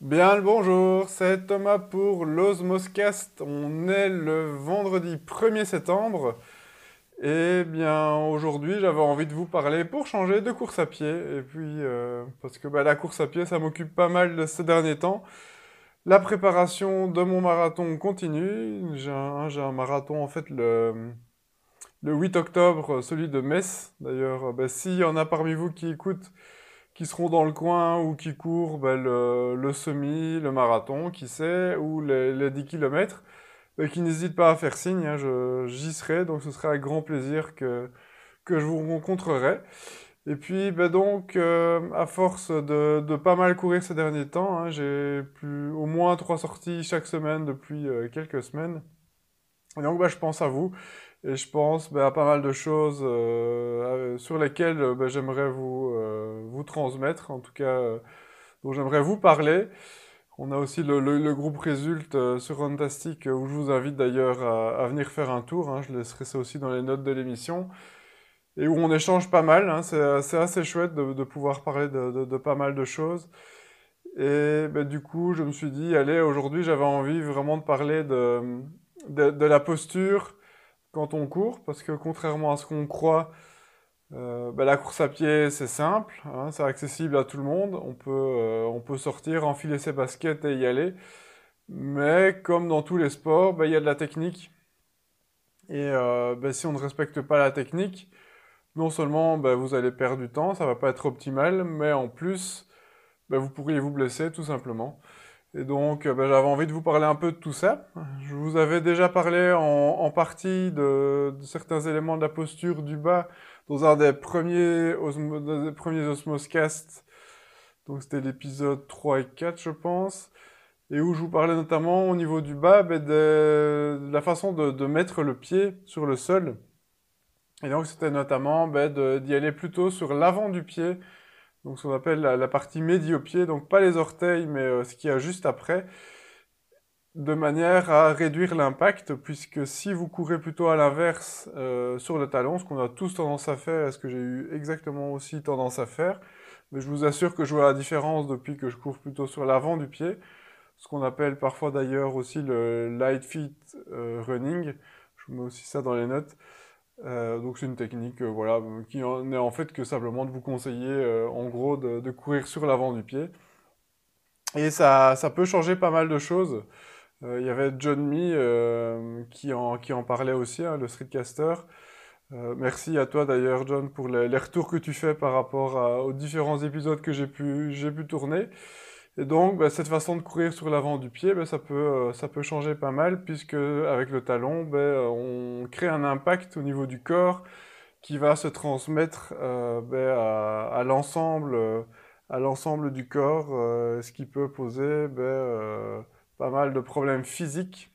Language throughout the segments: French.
Bien le bonjour, c'est Thomas pour l'Osmoscast. On est le vendredi 1er septembre. Et bien aujourd'hui j'avais envie de vous parler pour changer de course à pied. Et puis euh, parce que bah, la course à pied ça m'occupe pas mal ces derniers temps. La préparation de mon marathon continue. J'ai un, marathon en fait le, le 8 octobre, celui de Metz. D'ailleurs, bah, s'il y en a parmi vous qui écoutent qui seront dans le coin ou qui courent ben, le, semi, le marathon, qui sait, ou les, 10 km, ben, qui n'hésitent pas à faire signe, hein, j'y serai, donc ce sera avec grand plaisir que, que je vous rencontrerai. Et puis ben donc, euh, à force de, de, pas mal courir ces derniers temps, hein, j'ai plus au moins trois sorties chaque semaine depuis euh, quelques semaines. Et donc ben, je pense à vous. Et je pense ben, à pas mal de choses euh, sur lesquelles ben, j'aimerais vous, euh, transmettre, en tout cas, dont j'aimerais vous parler. On a aussi le, groupe Résulte sur Fantastic, où je vous invite d'ailleurs à, venir faire un tour. Hein, je laisserai ça aussi dans les notes de l'émission. Et où on échange pas mal. Hein, c'est assez chouette de, pouvoir parler de, pas mal de choses. Et ben, du coup, je me suis dit, allez, aujourd'hui, j'avais envie vraiment de parler de, de, la posture, quand on court, parce que contrairement à ce qu'on croit, euh, bah, la course à pied c'est simple, hein, c'est accessible à tout le monde, on peut, euh, on peut sortir, enfiler ses baskets et y aller, mais comme dans tous les sports, bah, il y a de la technique, et euh, bah, si on ne respecte pas la technique, non seulement vous allez perdre du temps, ça va pas être optimal, mais en plus, vous pourriez vous blesser tout simplement. Et donc, j'avais envie de vous parler un peu de tout ça. Je vous avais déjà parlé en, partie de, certains éléments de la posture du bas dans un des premiers, osmo, des premiers Osmoscasts. Donc, c'était l'épisode 3 et 4, je pense. Et où je vous parlais notamment au niveau du bas ben, de, la façon de, mettre le pied sur le sol. Et donc, c'était notamment ben, d'y aller plutôt sur l'avant du pied donc ce qu'on appelle la, partie médio-pied, donc pas les orteils, mais euh, ce qu'il y a juste après, de manière à réduire l'impact, puisque si vous courez plutôt à l'inverse euh, sur le talon, ce qu'on a tous tendance à faire, est ce que j'ai eu exactement aussi tendance à faire, mais je vous assure que je vois la différence depuis que je cours plutôt sur l'avant du pied, ce qu'on appelle parfois d'ailleurs aussi le light feet euh, running, je vous mets aussi ça dans les notes, euh, donc c'est une technique euh, voilà, qui n'est en fait que simplement de vous conseiller euh, en gros de, de, courir sur l'avant du pied. Et ça, ça peut changer pas mal de choses. Il y avait John Mee qui, en, qui en parlait aussi, hein, le streetcaster. merci à toi d'ailleurs John pour les, retours que tu fais par rapport aux différents épisodes que j'ai pu, pu tourner. Et donc, bah, cette façon de courir sur l'avant du pied, bah, ça, peut, euh, ça peut changer pas mal, puisque avec le talon, bah, on crée un impact au niveau du corps qui va se transmettre euh, à, l'ensemble à l'ensemble du corps, euh, ce qui peut poser pas mal de problèmes physiques,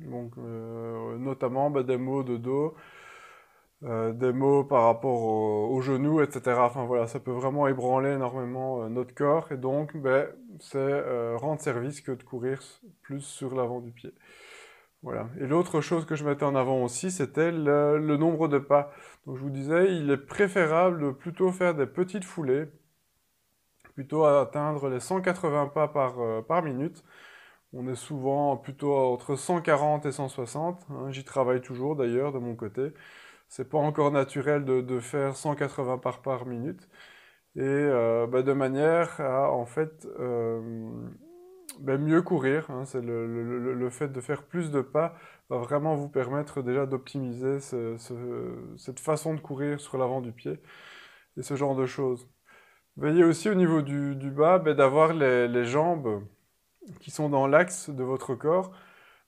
donc notamment des maux de dos, euh, des mots par rapport aux genoux, etc. Enfin ça peut vraiment ébranler énormément euh, notre corps et donc ben, c'est euh, rendre service que de courir plus sur l'avant du pied. Voilà. Et l'autre chose que je mettais en avant aussi, c'était le, nombre de pas. Je vous disais, il est préférable de plutôt faire des petites foulées, plutôt à atteindre les 180 pas par, par minute. On est souvent plutôt entre 140 et 160. Hein. J'y travaille toujours d'ailleurs de mon côté c'est pas encore naturel de, de, faire 180 par par minute. Et euh, bah, de manière à, en fait, euh, bah, mieux courir. Hein, c'est le, le, le, fait de faire plus de pas va vraiment vous permettre déjà d'optimiser ce, ce, cette façon de courir sur l'avant du pied et ce genre de choses. Veillez aussi au niveau du, bas bah, d'avoir les, jambes qui sont dans l'axe de votre corps.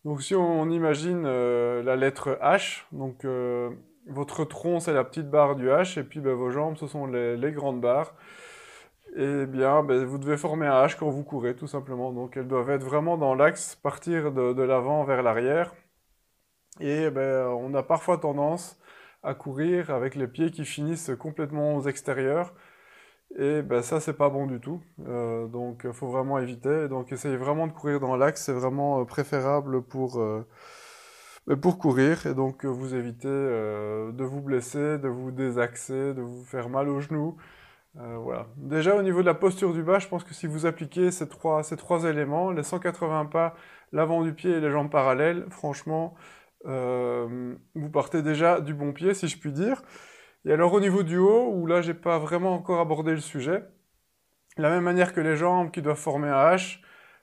Donc si on, imagine euh, la lettre H, donc euh, votre tronc, c'est la petite barre du H, et puis ben, vos jambes, ce sont les, grandes barres. Et bien, ben, vous devez former un H quand vous courez, tout simplement. Donc, elles doivent être vraiment dans l'axe, partir de, l'avant vers l'arrière. Et ben, on a parfois tendance à courir avec les pieds qui finissent complètement aux extérieurs. Et ben, ça, c'est pas bon du tout. Euh, donc, il faut vraiment éviter. Donc, essayez vraiment de courir dans l'axe. C'est vraiment euh, préférable pour... Euh, pour courir et donc vous éviter euh, de vous blesser, de vous désaxer, de vous faire mal aux genoux, Euh, voilà. Déjà au niveau de la posture du bas, je pense que si vous appliquez ces trois, ces trois éléments, les 180 pas, l'avant du pied et les jambes parallèles, franchement, euh, vous partez déjà du bon pied, si je puis dire. Et alors au niveau du haut, où là j'ai pas vraiment encore abordé le sujet, de la même manière que les jambes qui doivent former un H,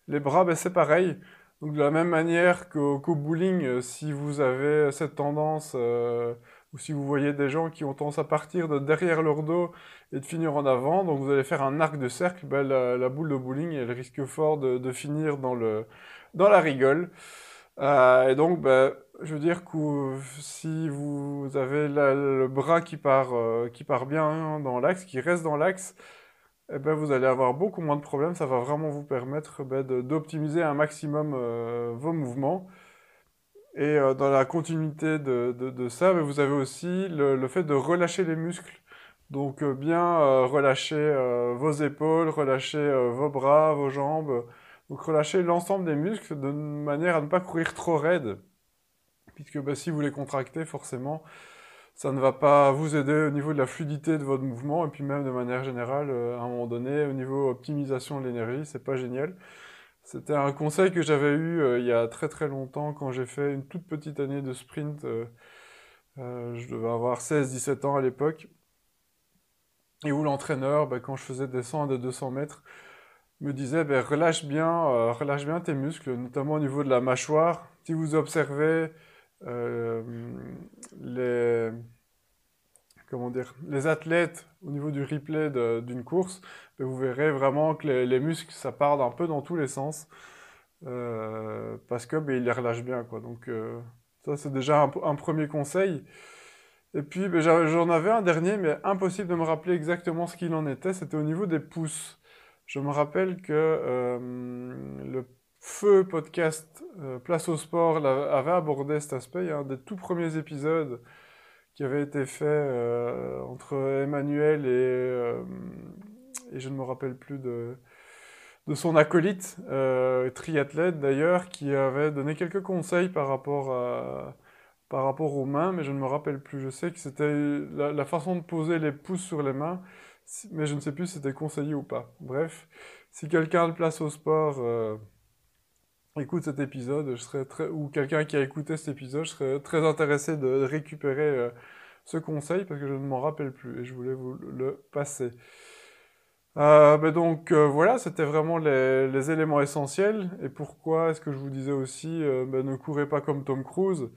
les bras, ben, c'est pareil. Donc de la même manière qu'au bowling, euh, si vous avez cette tendance, euh, ou si vous voyez des gens qui ont tendance à partir de derrière leur dos et de finir en avant, donc vous allez faire un arc de cercle, ben, la, boule de bowling, elle risque fort de, finir dans, le, dans la rigole. Euh, et donc, ben, je veux dire que si vous avez le bras qui part, qui part bien dans l'axe, qui reste dans l'axe, eh ben, vous allez avoir beaucoup moins de problèmes. Ça va vraiment vous permettre ben, d'optimiser un maximum euh, vos mouvements. Et euh, dans la continuité de, de, ça, ben, vous avez aussi le, fait de relâcher les muscles. Donc euh, bien relâcher vos épaules, relâcher vos bras, vos jambes. Donc relâcher l'ensemble des muscles de manière à ne pas courir trop raide. Puisque ben, si vous les contractez, forcément, ça ne va pas vous aider au niveau de la fluidité de votre mouvement et puis même de manière générale, euh, à un moment donné, au niveau optimisation de l'énergie, c'est pas génial. C'était un conseil que j'avais eu euh, il y a très très longtemps quand j'ai fait une toute petite année de sprint. Euh, je devais avoir 16-17 ans à l'époque. Et où l'entraîneur, bah, quand je faisais des 100 de 200 mètres, me disait bah, relâche bien, relâche bien tes muscles, notamment au niveau de la mâchoire. Si vous observez euh, les, comment dire, les athlètes au niveau du replay d'une course, ben, vous verrez vraiment que les, muscles, ça part un peu dans tous les sens. Euh, parce que ben, les relâchent bien. Quoi. Donc euh, ça, c'est déjà un, premier conseil. Et puis ben, j'en avais un dernier, mais impossible de me rappeler exactement ce qu'il en était. C'était au niveau des pouces. Je me rappelle que le Feu podcast euh, Place au sport avait abordé cet aspect. Il y a un des tout premiers épisodes qui avait été fait euh, entre Emmanuel et, euh, et je ne me rappelle plus de, de son acolyte, triathlète d'ailleurs, qui avait donné quelques conseils par rapport, à, par rapport aux mains, mais je ne me rappelle plus. Je sais que c'était la, façon de poser les pouces sur les mains, mais je ne sais plus si c'était conseillé ou pas. Bref, si quelqu'un de place au sport écoute cet épisode, je serais ou quelqu'un qui a écouté cet épisode, je serais très intéressé de récupérer euh, ce conseil parce que je ne m'en rappelle plus et je voulais vous le passer. Euh, ben donc euh, voilà, c'était vraiment les, éléments essentiels. Et pourquoi est-ce que je vous disais aussi ben ne courez pas comme Tom Cruise?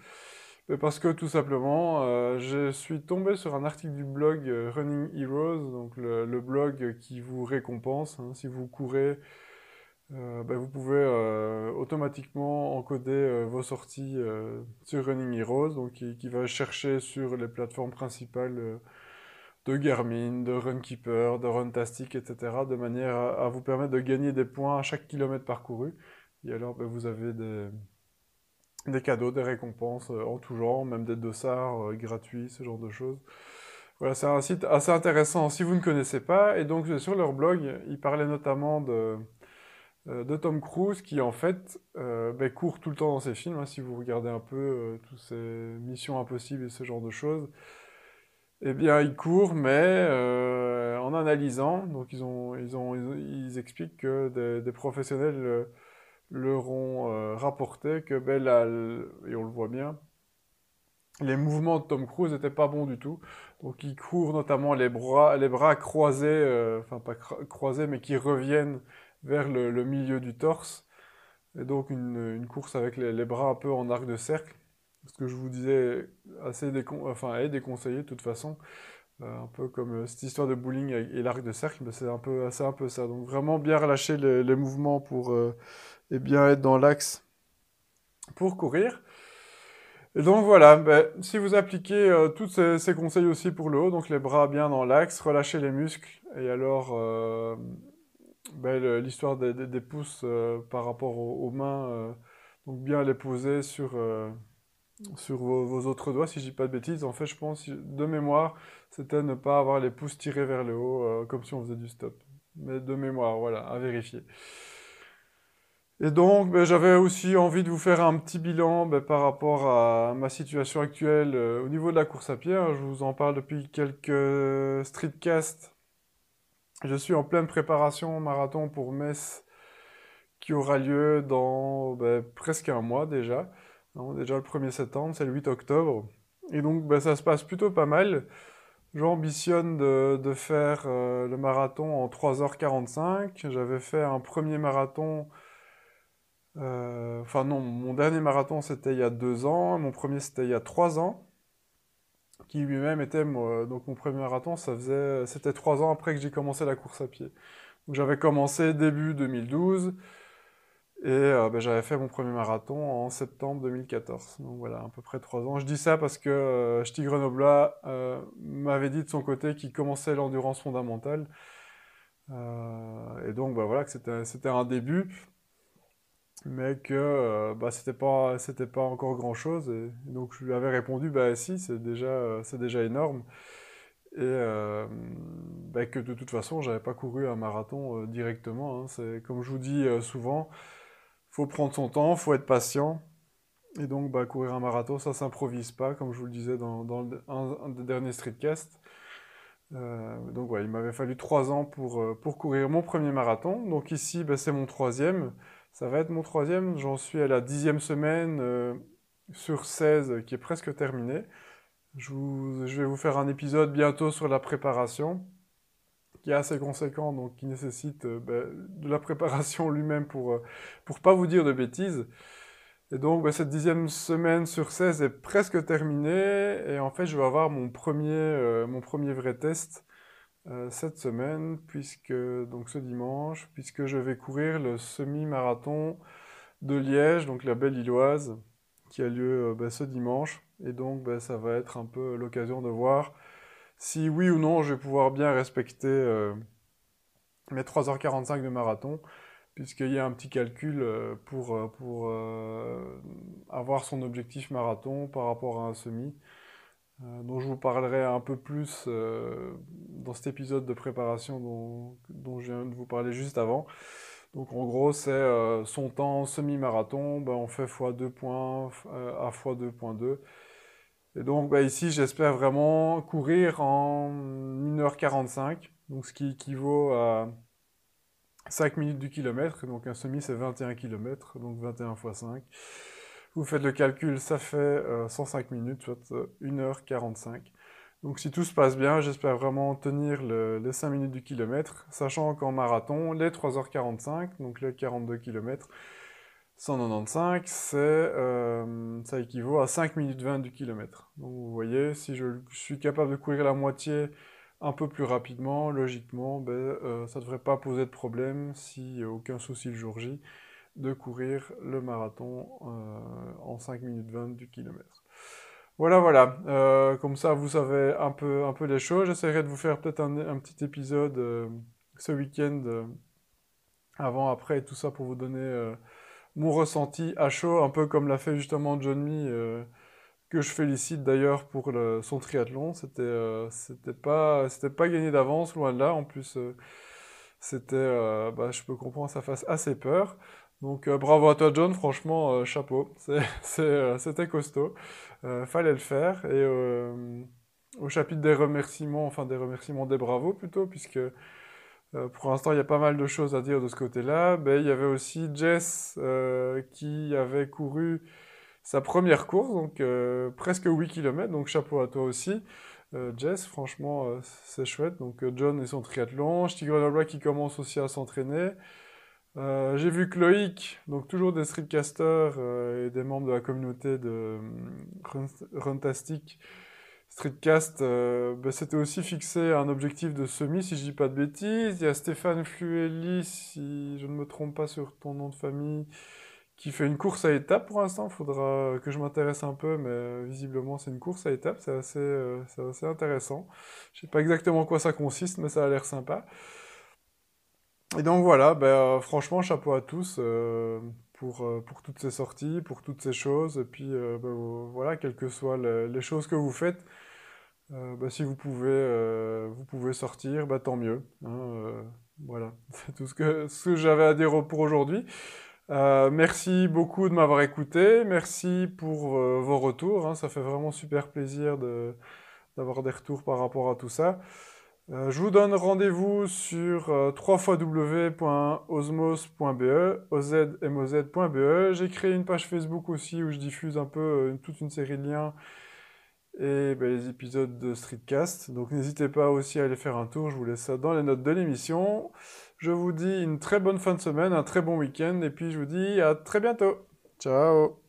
Ben Parce que tout simplement, je suis tombé sur un article du blog Running Heroes, donc le, blog qui vous récompense hein, si vous courez euh, ben, vous pouvez euh, automatiquement encoder euh, vos sorties sur Running Heroes, donc qui, va chercher sur les plateformes principales de Garmin, de Runkeeper, de Runtastic, etc., de manière à, vous permettre de gagner des points à chaque kilomètre parcouru. Et alors, ben, vous avez des, des, cadeaux, des récompenses en tout genre, même des dossards gratuits, ce genre de choses. Voilà, c'est un site assez intéressant si vous ne connaissez pas. Et donc, sur leur blog, ils parlaient notamment de euh, de Tom Cruise qui en fait euh, ben, court tout le temps dans ses films. Hein, si vous regardez un peu euh, toutes ces missions impossibles et ce genre de choses, eh bien il court, mais en analysant. Donc ils ont, ils ont, ils, expliquent que des, professionnels leur ont rapporté que ben, et on le voit bien, les mouvements de Tom Cruise n'étaient pas bons du tout. Donc il court notamment les bras, les bras croisés, enfin pas croisés, mais qui reviennent vers le, milieu du torse. Et donc une, course avec les, bras un peu en arc de cercle. Ce que je vous disais assez enfin, est déconseillé de toute façon. Euh, un peu comme euh, cette histoire de bowling et, l'arc de cercle, c'est un, peu, un peu ça. Donc vraiment bien relâcher les, mouvements pour euh, et bien être dans l'axe pour courir. Et donc voilà, ben, si vous appliquez tous ces, conseils aussi pour le haut, donc les bras bien dans l'axe, relâchez les muscles, et alors ben, l'histoire des, pouces euh, par rapport aux, mains, euh, donc bien les poser sur, euh, sur vos, autres doigts, si je dis pas de bêtises. En fait, je pense, de mémoire, c'était ne pas avoir les pouces tirés vers le haut, comme si on faisait du stop. Mais de mémoire, voilà, à vérifier. Et donc, ben, j'avais aussi envie de vous faire un petit bilan ben, par rapport à ma situation actuelle au niveau de la course à pied. Hein. Je vous en parle depuis quelques streetcasts Je suis en pleine préparation marathon pour Metz qui aura lieu dans ben, presque un mois déjà. déjà le 1er septembre, c'est le 8 octobre. Et donc ben, ça se passe plutôt pas mal. J'ambitionne de, faire euh, le marathon en 3h45. J'avais fait un premier marathon, euh, enfin non, mon dernier marathon c'était il y a deux ans, mon premier c'était il y a trois ans, qui lui-même était, donc mon premier marathon, ça faisait, c'était trois ans après que j'ai commencé la course à pied. Donc j'avais commencé début 2012. Et euh, ben, j'avais fait mon premier marathon en septembre 2014. Donc voilà, à peu près trois ans. Je dis ça parce que euh, Ch'ti euh, m'avait dit de son côté qu'il commençait l'endurance fondamentale. et donc bah, voilà, que c'était un début, mais que bah, c'était pas, pas encore grand chose. Et, donc je lui avais répondu, bah si, c'est déjà, c'est déjà énorme. Et bah, que de toute façon, j'avais pas couru un marathon directement. Hein. C'est comme je vous dis souvent, faut prendre son temps, faut être patient. Et donc, bah, courir un marathon, ça s'improvise pas, comme je vous le disais dans, un, des derniers streetcasts. Euh, donc, ouais, il m'avait fallu trois ans pour, euh, pour courir mon premier marathon. Donc, ici, bah, c'est mon troisième. Ça va être mon troisième. J'en suis à la dixième semaine euh, sur 16 qui est presque terminée. Je, je vais vous faire un épisode bientôt sur la préparation qui est assez conséquent, donc qui nécessite euh, ben, de la préparation lui-même pour ne euh, pas vous dire de bêtises. Et donc ben, cette dixième semaine sur 16 est presque terminée, et en fait je vais avoir mon premier, euh, mon premier vrai test cette semaine, puisque donc ce dimanche, puisque je vais courir le semi-marathon de Liège, donc la belle Illoise, qui a lieu ben, ce dimanche, et donc ça va être un peu l'occasion de voir si oui ou non je vais pouvoir bien respecter euh, mes 3h45 de marathon, puisqu'il y a un petit calcul euh, pour, euh, pour avoir son objectif marathon par rapport à un semi, dont je vous parlerai un peu plus dans cet épisode de préparation dont, dont, je viens de vous parler juste avant. Donc en gros, c'est son temps semi-marathon, ben, on fait x2 points à x2.2. Et donc bah, ici, j'espère vraiment courir en 1h45, donc ce qui équivaut à 5 minutes du kilomètre. Donc un semi, c'est 21 km, donc 21 x 5. Vous faites le calcul, ça fait 105 euh, minutes, soit 1h45. Euh, donc si tout se passe bien, j'espère vraiment tenir les 5 minutes du kilomètre, sachant qu'en marathon, les 3h45, donc les 42 km, 195, c'est, euh, ça équivaut à 5 minutes 20 du kilomètre. Donc vous voyez, si je suis capable de courir la moitié un peu plus rapidement, logiquement, ben, euh, ça ne devrait pas poser de problème, si aucun souci le jour J, de courir le marathon euh, en 5 minutes 20 du kilomètre. Voilà, voilà. comme ça, vous savez un peu, un peu les choses. J'essaierai de vous faire peut-être un, petit épisode ce week-end, avant, après, tout ça pour vous donner mon ressenti à chaud, un peu comme l'a fait justement John Mee, euh, que je félicite d'ailleurs pour son triathlon. C'était euh, c'était pas c'était pas gagné d'avance, loin de là. En plus, euh, c'était, bah, je peux comprendre, ça fasse assez peur. Donc bravo à toi John, franchement chapeau, c'était costaud, fallait le faire. Et au chapitre des remerciements, enfin des remerciements des bravos plutôt, puisque euh, pour l'instant, il y a pas mal de choses à dire de ce côté-là. Ben, il y avait aussi Jess euh, qui avait couru sa première course, donc euh, presque 8 km, donc chapeau à toi aussi. Jess, franchement, c'est chouette. Donc John et son triathlon, Grenoble qui commence aussi à s'entraîner. J'ai vu Chloïc, donc toujours des streetcasters et des membres de la communauté de Runtastic, Streetcast, euh, bah, c'était aussi fixé un objectif de semi, si je dis pas de bêtises. Il y a Stéphane Fluelli, si je ne me trompe pas sur ton nom de famille, qui fait une course à étapes pour l'instant. Il faudra que je m'intéresse un peu, mais euh, visiblement c'est une course à étapes, c'est assez, euh, assez, intéressant. Je sais pas exactement en quoi ça consiste, mais ça a l'air sympa. Et donc voilà, ben, franchement, chapeau à tous pour, pour toutes ces sorties, pour toutes ces choses. Et puis ben, voilà, quelles que soient les choses que vous faites, euh, bah, si vous pouvez, euh, vous pouvez sortir, bah, tant mieux. Hein, euh, voilà, c'est tout ce que, ce que j'avais à dire pour aujourd'hui. merci beaucoup de m'avoir écouté. Merci pour vos retours. Hein, ça fait vraiment super plaisir d'avoir des retours par rapport à tout ça. Euh, je vous donne rendez-vous sur euh, www.osmos.be, ozmoz.be. J'ai créé une page Facebook aussi où je diffuse un peu euh, toute une série de liens et ben, les épisodes de Streetcast. Donc n'hésitez pas aussi à aller faire un tour, je vous laisse ça dans les notes de l'émission. Je vous dis une très bonne fin de semaine, un très bon week-end et puis je vous dis à très bientôt. Ciao